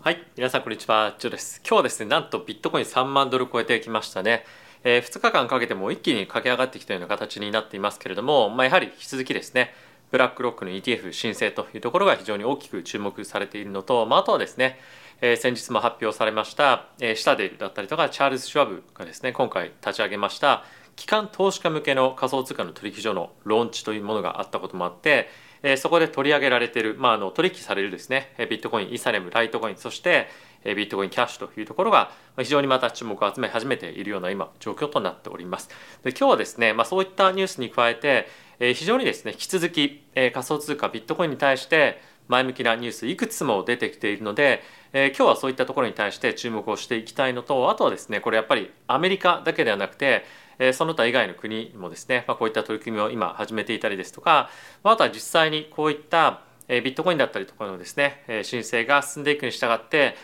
はい、皆さんこんにちは、ジョーです。今日はですね、なんとビットコイン3万ドル超えてきましたね。えー、2日間かけても一気に駆け上がってきたような形になっていますけれども、まあ、やはり引き続きですね、ブラックロックの ETF 申請というところが非常に大きく注目されているのと、まあ、あとはですね、えー、先日も発表されました、えー、シタデルだったりとかチャールズ・シュワブがですね今回立ち上げました機関投資家向けの仮想通貨の取引所のローンチというものがあったこともあって、え、そこで取り上げられている、まあ、あの取引されるですね。ビットコインイサレムライトコインそしてビットコインキャッシュというところが非常にまた注目を集め始めているような今状況となっております。で今日はですね、まあ、そういったニュースに加えて非常にですね引き続き仮想通貨ビットコインに対して前向きなニュースいくつも出てきているので、えー、今日はそういったところに対して注目をしていきたいのとあとはですねこれやっぱりアメリカだけではなくて、その他以外の国もですね、まあ、こういった取り組みを今始めていたりですとか、まあ、あとは実際にこういった、ビットコインだったりとかのですね、申請が進んでいくに従って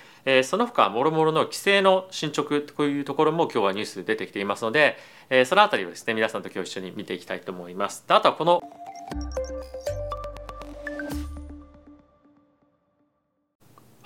その他もろもろの規制の進捗というところも今日はニュースで出てきていますので、その辺りをですね皆さんと今日一緒に見ていきたいと思います。あとはこの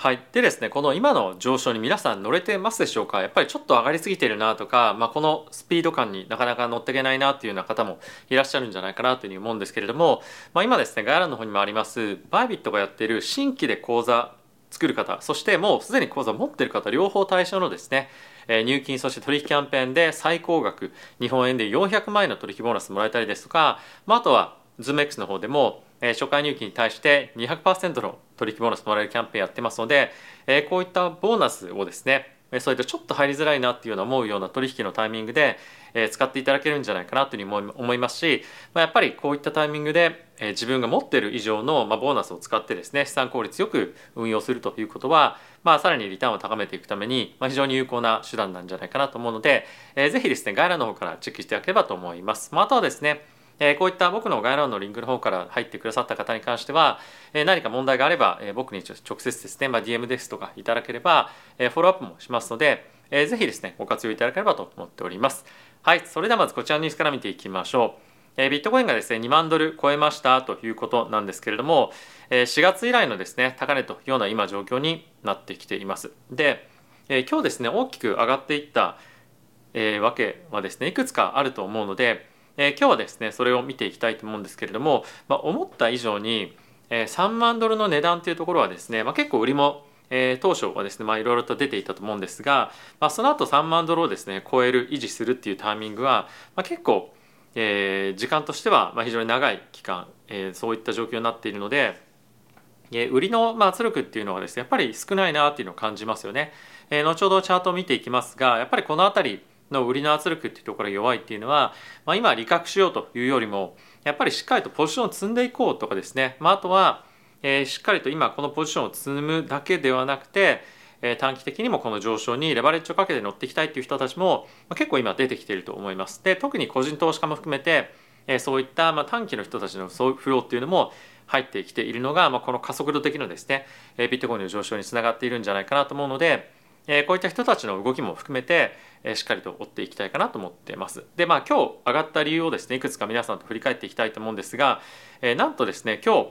はい、でですねこの今の上昇に皆さん乗れてますでしょうか？やっぱりちょっと上がりすぎてるなとか、まあ、このスピード感になかなか乗っていけないなっていうような方もいらっしゃるんじゃないかなというふうに思うんですけれども、まあ、今ですね概要欄の方にもありますバイビットがやっている新規で口座作る方そしてもうすでに口座持ってる方両方対象のですね入金そして取引キャンペーンで最高額日本円で400万円の取引ボーナスもらえたりですとか、まあ、あとは ZoomX の方でも初回入金に対して200%の取引ボーナスもらえるキャンペーンやってますのでえこういったボーナスをですねそういったちょっと入りづらいなっていうような思うような取引のタイミングで使っていただけるんじゃないかなというふうに思いますしやっぱりこういったタイミングで自分が持っている以上のボーナスを使ってですね資産効率よく運用するということは、まあ、さらにリターンを高めていくために非常に有効な手段なんじゃないかなと思うのでぜひですね概要欄の方からチェックしていただければと思います。まあ、あとはですねえこういった僕の概要欄のリンクの方から入ってくださった方に関しては、え何か問題があれば、え僕に直接ですね、まあ、DM ですとかいただければ、えフォローアップもしますので、えぜひですね、ご活用いただければと思っております。はい、それではまずこちらのニュースから見ていきましょう。えビットコインがですね、2万ドル超えましたということなんですけれども、え4月以来のですね、高値というような今状況になってきています。で、え今日ですね、大きく上がっていった、えわけはですね、いくつかあると思うので、えー、今日はですねそれを見ていきたいと思うんですけれども、まあ、思った以上に、えー、3万ドルの値段というところはですね、まあ、結構売りも、えー、当初はですねいろいろと出ていたと思うんですが、まあ、その後3万ドルをですね超える維持するっていうタイミングは、まあ、結構、えー、時間としては非常に長い期間、えー、そういった状況になっているので、売りの圧力っていうのはですねやっぱり少ないなっていうのを感じますよね。え、後ほどチャートを見ていきますがやっぱりこの辺りの売りの圧力っていうところが弱いっていうのは、まあ、今利確しようというよりもやっぱりしっかりとポジションを積んでいこうとかですね、まあ、あとは、えー、しっかりと今このポジションを積むだけではなくて、えー、短期的にもこの上昇にレバレッジをかけて乗っていきたいっていう人たちも、まあ、結構今出てきていると思います。で特に個人投資家も含めて、えー、そういったまあ短期の人たちのフローっていうのも入ってきているのが、まあ、この加速度的なですねビットコインの上昇につながっているんじゃないかなと思うのでえこういった人たちの動きも含めて、えしっかりと追っていきたいかなと思ってます。でまあ今日上がった理由をですねいくつか皆さんと振り返っていきたいと思うんですが、えなんとですね今日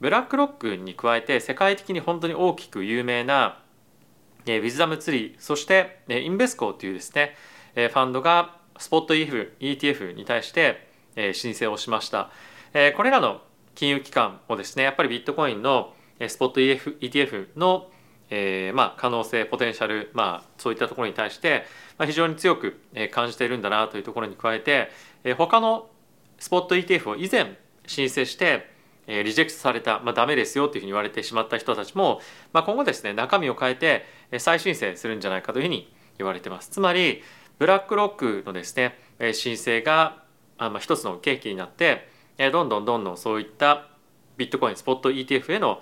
ブラックロックに加えて世界的に本当に大きく有名な、ウィズダムツリーそして、インベスコーというですね、ファンドがスポット ETF, に対して、申請をしました、これらの金融機関もですねやっぱりビットコインのスポット ETF のえー、まあ可能性ポテンシャル、まあ、そういったところに対して、まあ、非常に強く感じているんだなというところに加えて、えー、他のスポット ETF を以前申請して、えー、リジェクトされた、まあ、ダメですよというふうに言われてしまった人たちも、まあ、今後ですね中身を変えて再申請するんじゃないかというふうに言われてます。つまりブラックロックのですね申請があ、まあ、一つの契機になってどんどんどんどんそういったビットコインスポット ETF への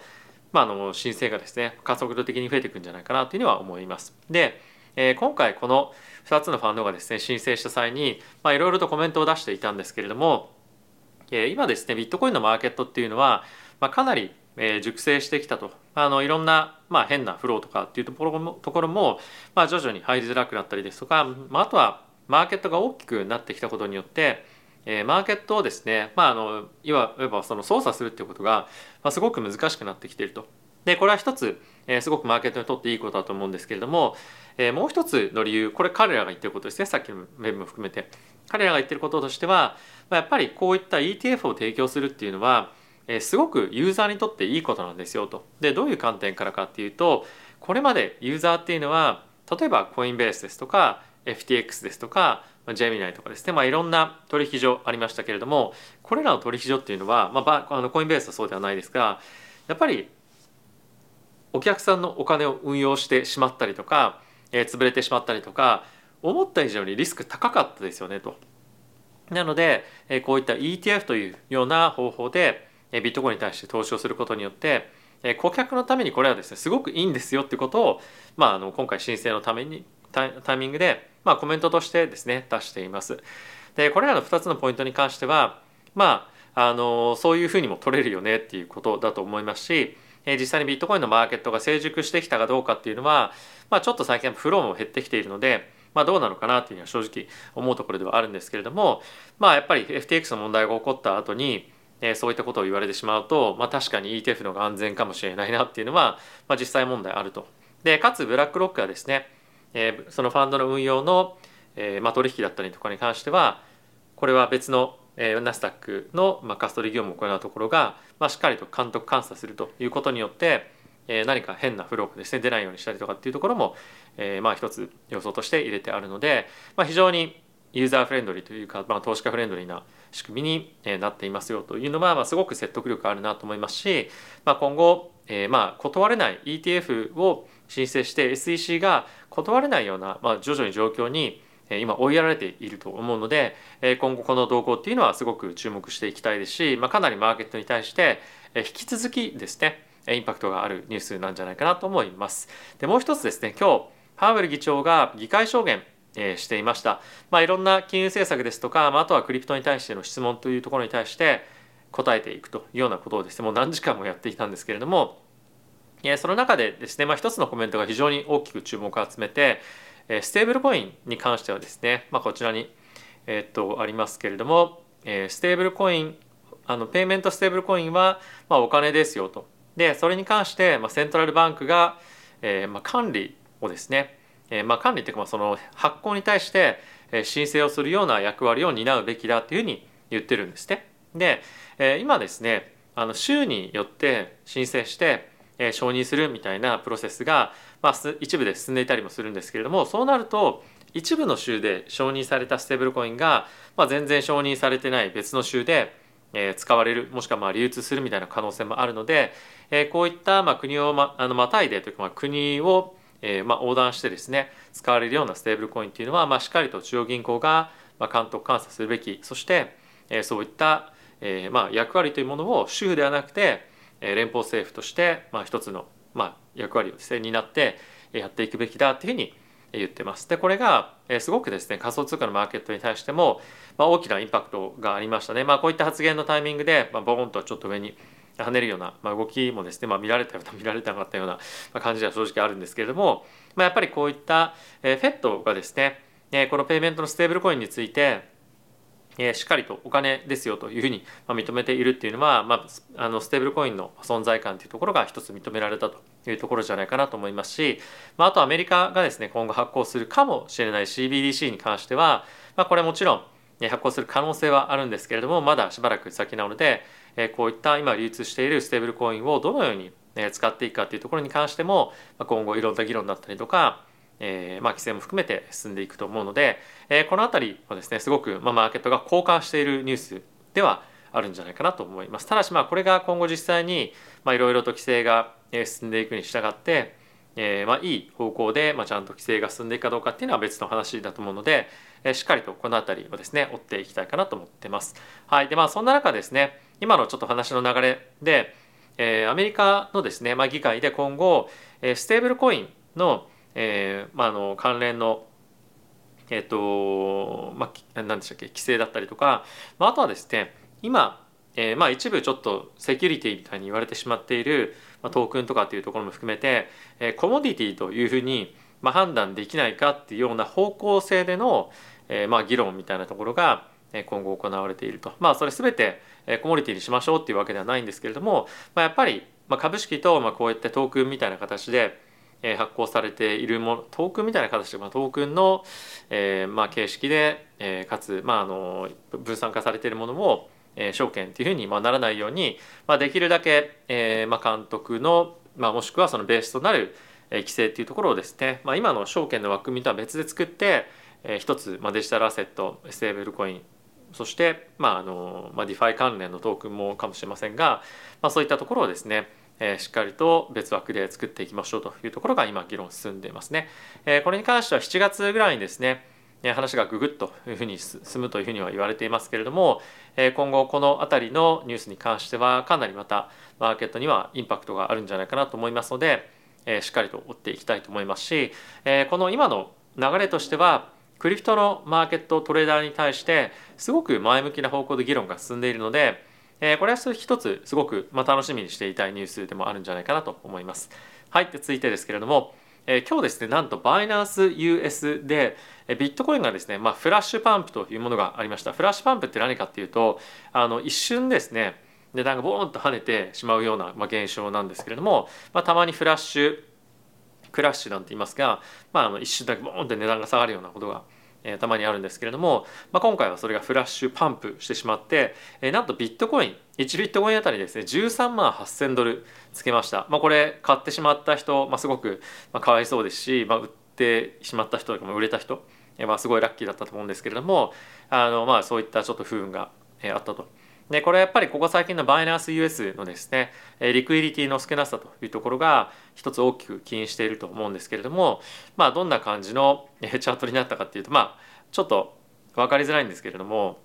まあ、あの申請がですね加速度的に増えていくんじゃないかなというのは思います。で、えー、今回この2つのファンドがですね申請した際にいろいろとコメントを出していたんですけれども、えー、今ですねビットコインのマーケットっていうのは、まあ、かなり、え、熟成してきたとあのいろんな、まあ、変なフローとかっていうところもところも、まあ、徐々に入りづらくなったりですとか、まあ、あとはマーケットが大きくなってきたことによってえー、マーケットをですね、まあ、あのいわばその操作するっていうことが、まあ、すごく難しくなってきているとでこれは一つ、えー、すごくマーケットにとっていいことだと思うんですけれども、えー、もう一つの理由これ彼らが言ってることですねさっきの面も含めて彼らが言ってることとしては、まあ、やっぱりこういった ETF を提供するっていうのは、えー、すごくユーザーにとっていいことなんですよと。でどういう観点からかっていうとこれまでユーザーっていうのは例えばコインベースですとか FTX ですとかジェミナイとかですね、まあ、いろんな取引所ありましたけれどもこれらの取引所っていうのは、まあ、あのコインベースはそうではないですがやっぱりお客さんのお金を運用してしまったりとか、えー、潰れてしまったりとか思った以上にリスク高かったですよねと。なので、えー、こういった ETF というような方法で、えー、ビットコインに対して投資をすることによって、えー、顧客のためにこれはですねすごくいいんですよってことを、まあ、あの今回申請のためにタイミングで、まあ、コメントとしてですね出しています。でこれらの2つのポイントに関してはまああのそういうふうにも取れるよねっていうことだと思いますし実際にビットコインのマーケットが成熟してきたかどうかっていうのは、まあ、ちょっと最近フローも減ってきているので、まあ、どうなのかなっていうのは正直思うところではあるんですけれども、まあ、やっぱり FTX の問題が起こった後にえそういったことを言われてしまうと、まあ、確かに ETF の方が安全かもしれないなっていうのは、まあ、実際問題あると。でかつブラックロックはですね、えそのファンドの運用の、えまあ、取引だったりとかに関してはこれは別のえ、ナスダックの、まあ、カストリー業務を行うところが、まあ、しっかりと監督監査するということによって、えー、何か変なフローがですね出ないようにしたりとかっていうところも、えー、まあ一つ予想として入れてあるので、まあ、非常にユーザーフレンドリーというか、まあ、投資家フレンドリーな仕組みになっていますよというのは、まあ、すごく説得力あるなと思いますし、まあ、今後、えー、まあ断れない ETF を申請して SEC が断れないような、まあ、徐々に状況に今追いやられていると思うので今後この動向っていうのはすごく注目していきたいですし、まあ、かなりマーケットに対して引き続きですねインパクトがあるニュースなんじゃないかなと思います。でもう一つですね今日パウエル議長が議会証言していました、まあ、いろんな金融政策ですとか、まあ、あとはクリプトに対しての質問というところに対して答えていくというようなことをですねもう何時間もやっていたんですけれどもその中でですね、まあ、一つのコメントが非常に大きく注目を集めてステーブルコインに関してはですね、まあ、こちらに、え、っとありますけれども、ステーブルコインあの payment stablecoin は、まあ、お金ですよと。でそれに関して、ま、 central bank が、えーまあ、管理をですね、えーまあ、管理っていうか、まあ、その発行に対して、え、申請をするような役割を担うべきだというふうに言ってるんですね。で、え、今ですねあの州によって申請して、え、承認するみたいなプロセスが、まあ、一部で進んでいたりもするんですけれどもそうなると一部の州で承認されたステーブルコインが、まあ、全然承認されてない別の州で、え、使われるもしくはまあ流通するみたいな可能性もあるので、え、こういったまあ国をまあのまたいでというかまあ国をえまあ、横断してですね使われるようなステーブルコインっていうのは、まあ、しっかりと中央銀行が、まあ、監督監査するべきそして、え、そういった、えまあ、役割というものを州ではなくて、連邦政府として、まあ、一つの、まあ、役割をですね担ってやっていくべきだというふうに言ってます。でこれがすごくですね仮想通貨のマーケットに対しても、まあ、大きなインパクトがありましたね。まあ、こういった発言のタイミングで、まあ、ボーンとちょっと上に跳ねるような、まあ、動きもですね、まあ、見られたような 見られなかったような感じでは正直あるんですけれども、まあ、やっぱりこういった、えー、フェットがですね、え、このペイメントのステーブルコインについてえしっかりとお金ですよというふうに認めているっていうのは、まあ、あのステーブルコインの存在感というところが一つ認められたというところじゃないかなと思いますし、まあ、あとアメリカがですね今後発行するかもしれない CBDC に関しては、まあ、これもちろん発行する可能性はあるんですけれどもまだしばらく先なのでこういった今流通しているステーブルコインをどのように使っていくかというところに関しても今後いろんな議論だったりとかえー、まあ、規制も含めて進んでいくと思うので、えー、この辺りはですねすごく、まあ、マーケットが交換しているニュースではあるんじゃないかなと思います。ただしまあこれが今後実際にいろいろと規制が進んでいくに従って、えー、まあいい方向でまあちゃんと規制が進んでいくかどうかっていうのは別の話だと思うので、えー、しっかりとこの辺りをですね追っていきたいかなと思ってます。はい、でまあそんな中ですね今のちょっと話の流れで、えー、アメリカのですね、まあ、議会で今後、えー、ステーブルコインのえーまあ、あの関連のえっ、ー、とまあ何でしたっけ規制だったりとか、まあ、あとはですね今、えーまあ、一部ちょっとセキュリティみたいに言われてしまっている、まあ、トークンとかっていうところも含めて、えー、コモディティというふうに、まあ、判断できないかっていうような方向性での、えーまあ、議論みたいなところが今後行われていると。まあそれ全てコモディティにしましょうっていうわけではないんですけれども、まあ、やっぱりまあ、株式とまあこうやってトークンみたいな形でえ発行されているものトークンみたいな形で、まあ、トークンの、えーまあ、形式で、えー、かつ、まあ、あの分散化されているものも、えー、証券っていうふうに、まあ、ならないように、まあ、できるだけ、えーまあ、監督の、まあ、もしくはそのベースとなるえ規制っていうところをですね、まあ、今の証券の枠組みとは別で作って、えー、一つ、まあ、デジタルアセットステーブルコインそして、まああのまあ、 DeFi 関連のトークンもかもしれませんが、まあ、そういったところをですね、え、しっかりと別枠で作っていきましょうというところが今議論進んでいますね。え、これに関しては7月ぐらいにですね話がググッというふうに進むというふうには言われていますけれども今後この辺りのニュースに関してはかなりまたマーケットにはインパクトがあるんじゃないかなと思いますのでしっかりと追っていきたいと思いますしこの今の流れとしてはクリプトのマーケットトレーダーに対してすごく前向きな方向で議論が進んでいるのでえー、これは一つすごく、まあ、楽しみにしていたいニュースでもあるんじゃないかなと思います。はい、で続いてですけれども、えー、今日ですねなんとバイナンス US でえビットコインがですね、まあ、フラッシュパンプというものがありましたフラッシュパンプって何かっていうとあの一瞬ですね値段がボーンと跳ねてしまうような、まあ、現象なんですけれども、まあ、たまにフラッシュクラッシュなんて言いますが、まあ、あの一瞬だけボーンって値段が下がるようなことがえー、たまにあるんですけれども、まあ、今回はそれがフラッシュパンプしてしまって、えー、なんとビットコイン1ビットコインあたりですね13万8000ドルつけました、まあ、これ買ってしまった人、まあ、すごく、まあ、かわいそうですし、まあ、売ってしまった人とかも売れた人、えー、まあ、すごいラッキーだったと思うんですけれどもあの、まあ、そういったちょっと不運が、えー、あったと。でこれやっぱりここ最近のバイナンス US のですねリクイリティの少なさというところが一つ大きく起因していると思うんですけれどもまあどんな感じのチャートになったかっていうとまあちょっと分かりづらいんですけれども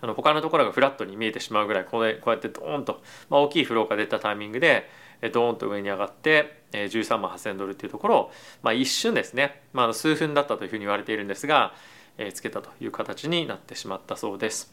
あの他のところがフラットに見えてしまうぐらいこれこうやってドーンと、まあ、大きいフローが出たタイミングでドーンと上に上がって13万8,000ドルっていうところを、まあ、一瞬ですね、まあ、数分だったというふうに言われているんですが、えー、つけたという形になってしまったそうです。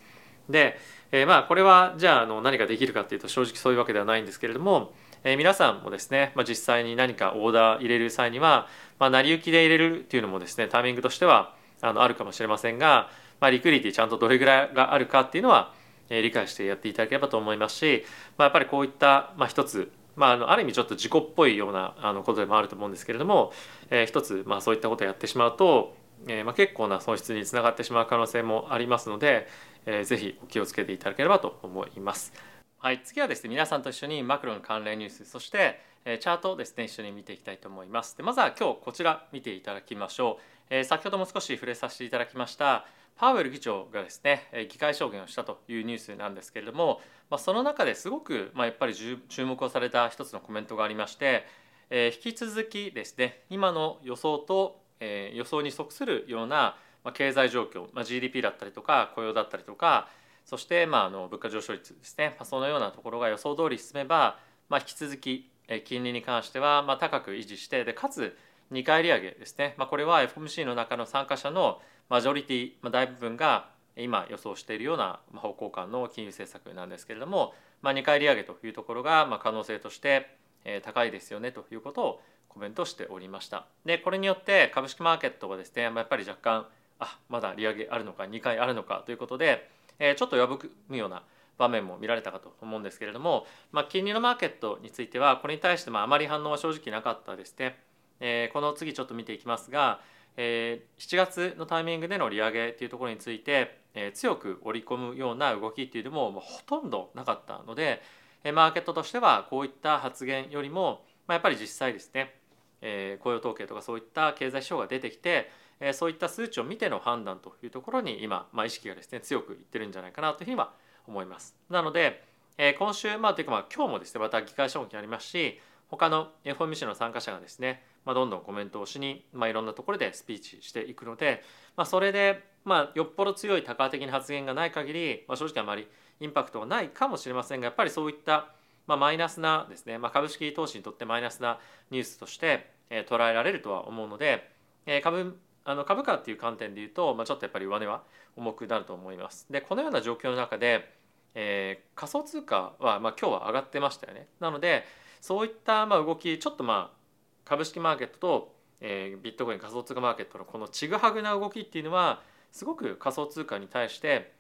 で、えー、まあこれはじゃああの何ができるかっていうと正直そういうわけではないんですけれども、えー、皆さんもですね、まあ、実際に何かオーダー入れる際には、まあ、成り行きで入れるっていうのもですねタイミングとしてはあのあるかもしれませんが、まあ、リクリティちゃんとどれぐらいがあるかっていうのは、えー、理解してやっていただければと思いますし、まあ、やっぱりこういった、まあ、一つまあ、あのある意味ちょっと自己っぽいようなあのことでもあると思うんですけれども、えー、一つ、まあ、そういったことをやってしまうと、えーまあ、結構な損失につながってしまう可能性もありますので、えー、ぜひお気をつけていただければと思います。はい、次はですね皆さんと一緒にマクロの関連ニュースそして、えー、チャートをですね一緒に見ていきたいと思います。でまずは今日こちら見ていただきましょう。えー、先ほども少し触れさせていただきましたパウエル議長がですね議会証言をしたというニュースなんですけれども、まあ、その中ですごく、まあ、やっぱり注目をされた一つのコメントがありまして、えー、引き続きですね今の予想と、えー、予想に即するような、まあ、経済状況、まあ、GDP だったりとか雇用だったりとかそして、まあ、あの物価上昇率ですね、まあ、そのようなところが予想通り進めば、まあ、引き続き金利に関しては、まあ、高く維持してでかつ2回利上げですね、まあ、これは FOMC の中の参加者のマジョリティ、まあ、大部分が今予想しているような方向感の金融政策なんですけれども、まあ、2回利上げというところがまあ可能性として高いですよねということをコメントしておりました。でこれによって株式マーケットはですねやっぱり若干あまだ利上げあるのか2回あるのかということでえちょっと破くむような場面も見られたかと思うんですけれども、まあ、金利のマーケットについてはこれに対してまああまり反応は正直なかったですね。えー、この次ちょっと見ていきますが、えー、7月のタイミングでの利上げというところについて、えー、強く織り込むような動きっていうのももうほとんどなかったので、えー、マーケットとしてはこういった発言よりも、まあ、やっぱり実際ですね、えー、雇用統計とかそういった経済指標が出てきて、そういった数値を見ての判断というところに今、まあ、意識がですね強くいってるんじゃないかなというふうには思います。なので、えー、今週まあというかまあ今日もですねまた議会証言ありますし他の FOMC の参加者がですねまあ、どんどんコメントをしに、まあ、いろんなところでスピーチしていくので、まあ、それで、まあ、よっぽど強い多価的な発言がない限り、まあ、正直あまりインパクトはないかもしれませんがやっぱりそういった、まあ、マイナスなですね、まあ、株式投資にとってマイナスなニュースとして、えー、捉えられるとは思うので、えー、株あの株価っていう観点で言うと、まあ、ちょっとやっぱり上値は重くなると思います。でこのような状況の中で、えー、仮想通貨は、まあ、今日は上がってましたよね。なのでそういったまあ動きちょっとまあ株式マーケットと、えー、ビットコイン仮想通貨マーケットのこのちぐはぐな動きっていうのはすごく仮想通貨に対して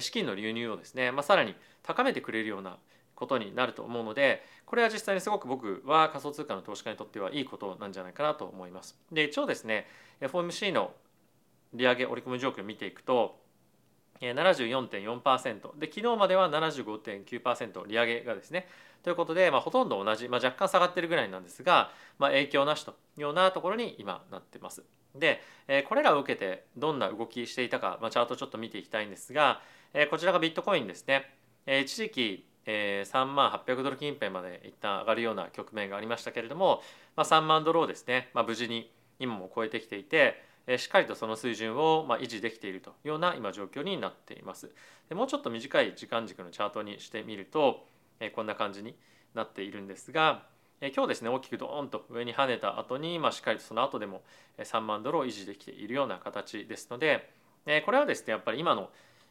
資金の流入をですね、まあ、さらに高めてくれるようなことになると思うのでこれは実際にすごく僕は仮想通貨の投資家にとってはいいことなんじゃないかなと思います。で一応ですね FOMC の利上げ織り込み状況を見ていくと74.4%で昨日までは75.9%利上げがですねということで、まあ、ほとんど同じ、まあ、若干下がってるぐらいなんですが、まあ、影響なしというようなところに今なってます。で、えこれらを受けてどんな動きしていたか、まあ、チャートちょっと見ていきたいんですが、えこちらがビットコインですね。え一時期えー、3万800ドル近辺まで一旦上がるような局面がありましたけれども、まあ、3万ドルをですね、まあ、無事に今も超えてきていて、えー、しっかりとその水準をまあ維持できているというような今状況になっています。でもうちょっと短い時間軸のチャートにしてみると、えー、こんな感じになっているんですが、え今日ですね大きくドーンと上に跳ねた後に、まあ、しっかりとその後でも3万ドルを維持できているような形ですので、えこれはですねやっぱり今の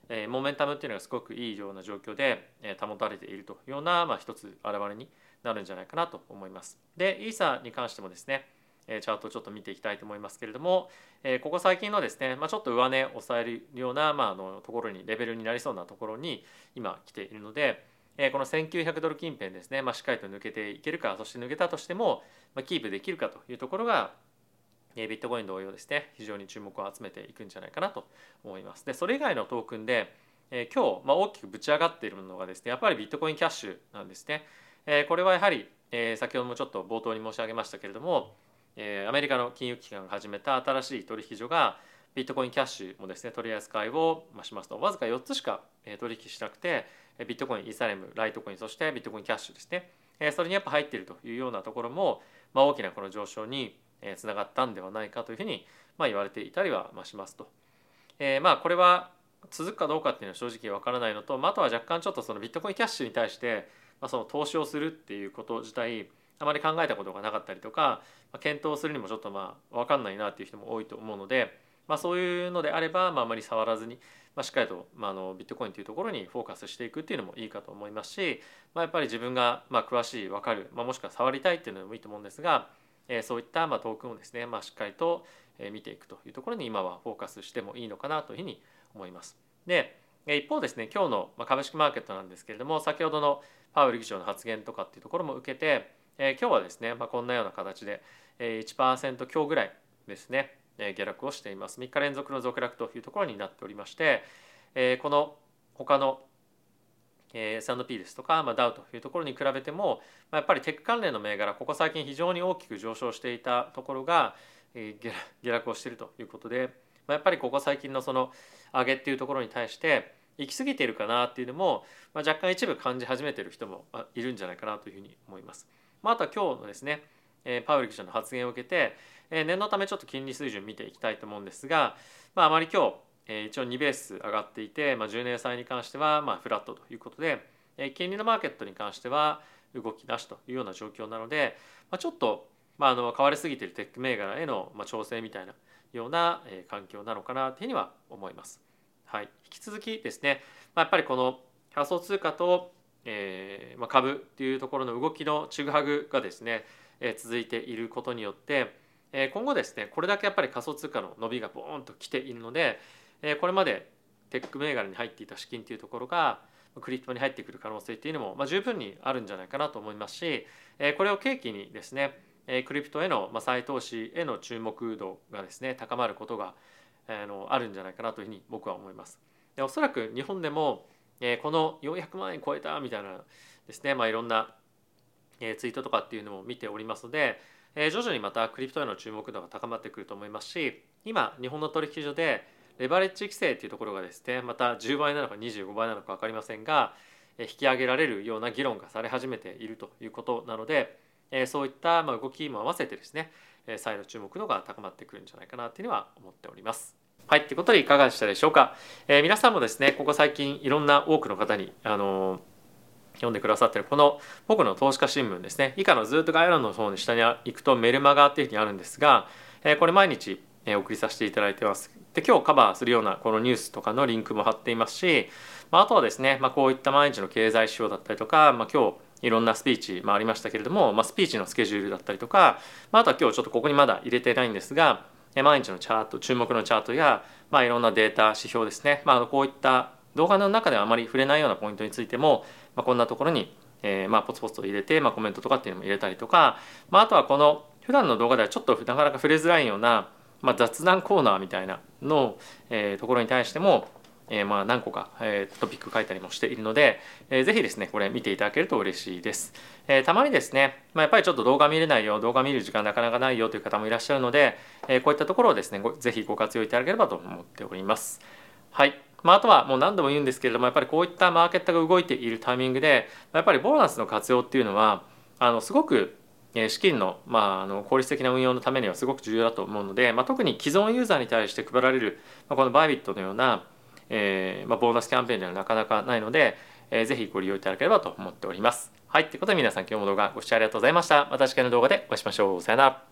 えモメンタムっていうのがすごくいいような状況で、え保たれているというような、まあ、一つ表れになるんじゃないかなと思います。でイーサに関してもですねチャートをちょっと見ていきたいと思いますけれども、えここ最近のですね、まあ、ちょっと上値を抑えるような、まあ、あのところにレベルになりそうなところに今来ているので、えこの1900ドル近辺ですね、まあ、しっかりと抜けていけるかそして抜けたとしても、ま、キープできるかというところがビットコイン同様ですね非常に注目を集めていくんじゃないかなと思います。でそれ以外のトークンで、え、今日、ま、大きくぶち上がっているのがですねやっぱりビットコインキャッシュなんですね。え、これはやはり、え、先ほどもちょっと冒頭に申し上げましたけれども、え、アメリカの金融機関が始めた新しい取引所がビットコインキャッシュもですね取り扱いをしますとわずか4つしか取引しなくてビットコインイーサレムライトコインそしてビットコインキャッシュですねそれにやっぱ入っているというようなところも、まあ、大きなこの上昇につながったんではないかというふうに、ま、言われていたりはしますと。え、まあこれは続くかどうかっていうのは正直わからないのと、まあ、あとは若干ちょっとそのビットコインキャッシュに対して、まあ、その投資をするっていうこと自体あまり考えたことがなかったりとか、まあ、検討するにもちょっとまあ分かんないなっていう人も多いと思うので、まあ、そういうのであれば、まあ、あまり触らずに、まあ、しっかりと、まあ、あのビットコインというところにフォーカスしていくっていうのもいいかと思いますし、まあ、やっぱり自分がまあ詳しい分かる、まあ、もしくは触りたいっていうのもいいと思うんですが、え、そういったまトークンをですね、まあ、しっかりと見ていくというところに今はフォーカスしてもいいのかなというふうに思います。で一方ですね今日の株式マーケットなんですけれども先ほどのパウエル議長の発言とかっていうところも受けて、え今日はですね、ま、こんなような形で1%強ぐらいですね下落をしています3日連続の続落というところになっておりまして、えこの他の S&P ですとか、まあ、ダウというところに比べても、まあ、やっぱりテック関連の銘柄ここ最近非常に大きく上昇していたところが、えー、下落をしているということで、まあ、やっぱりここ最近のその上げっていうところに対して行き過ぎているかなっていうのも、まあ、若干一部感じ始めている人もいるんじゃないかなというふうに思います。まあ、あとは今日のですねパウエル記者の発言を受けて念のためちょっと金利水準見ていきたいと思うんですが、まあ、あまり今日一応2ベース上がっていて、まあ、10年債に関してはまフラットということで金利のマーケットに関しては動きなしというような状況なので、まあ、ちょっとまああの買われすぎてるテック銘柄へのま調整みたいなような環境なのかなというふうには思います。はい、引き続きですね、ま、やっぱりこの仮想通貨と、えま、株っていうところの動きのちぐはぐがですね、え、続いていることによって、え、今後ですねこれだけやっぱり仮想通貨の伸びがボーンときているので、これまでテック銘柄に入っていた資金というところがクリプトに入ってくる可能性っていうのも、ま、十分にあるんじゃないかなと思いますし、これを契機にですねクリプトへの再投資への注目度がですね高まることがあるんじゃないかなというふうに僕は思います。でおそらく日本でも、この400万円超えたみたいなですね、まあ、いろんな、ツイートとかっていうのも見ておりますので、徐々にまたクリプトへの注目度が高まってくると思いますし今日本の取引所でレバレッジ規制っていうところがですねまた10倍なのか25倍なのか分かりませんが引き上げられるような議論がされ始めているということなのでそういった動きも合わせてですね再度注目度が高まってくるんじゃないかなというのは思っております。はい、ということでいかがでしたでしょうか。えー、皆さんもですね、ここ最近いろんな多くの方に、あの、読んでくださってるこの僕の投資家新聞ですね、以下のずっと概要欄の方に下に行くとメルマガっていうふうにあるんですが、え、これ毎日送りさせていただいてます。で、今日カバーするようなこのニュースとかのリンクも貼っていますし、まあ、あとはですね、まあ、こういった毎日の経済指標だったりとか、まあ、今日いろんなスピーチもありましたけれども、まあ、スピーチのスケジュールだったりとか、まあ、あとは今日ちょっとここにまだ入れてないんですが、毎日のチャート注目のチャートや、まあ、いろんなデータ指標ですね、まあ、こういった動画の中ではあまり触れないようなポイントについても、まあ、こんなところにえー、まあポツポツと入れて、まあ、コメントとかっていうのも入れたりとか、まあ、あとはこの普段の動画ではちょっとなかなか触れづらいような、まあ、雑談コーナーみたいなの、えー、ところに対しても、えー、まあ何個か、えー、トピック書いたりもしているので、えー、ぜひですねこれ見ていただけると嬉しいです、えー、たまにですね、まあ、やっぱりちょっと動画見れないよ動画見る時間なかなかないよという方もいらっしゃるので、えー、こういったところをですねぜひご活用いただければと思っております。はい。まあ、あとはもう何度も言うんですけれどもやっぱりこういったマーケットが動いているタイミングでやっぱりボーナスの活用っていうのはあのすごく資金の,、まあ、あの効率的な運用のためにはすごく重要だと思うので、まあ、特に既存ユーザーに対して配られる、まあ、このバイビットのような、えーまあ、ボーナスキャンペーンではなかなかないので、えー、ぜひご利用いただければと思っております。はい、ということで皆さん今日も動画ご視聴ありがとうございました。また次回の動画でお会いしましょう。さよなら。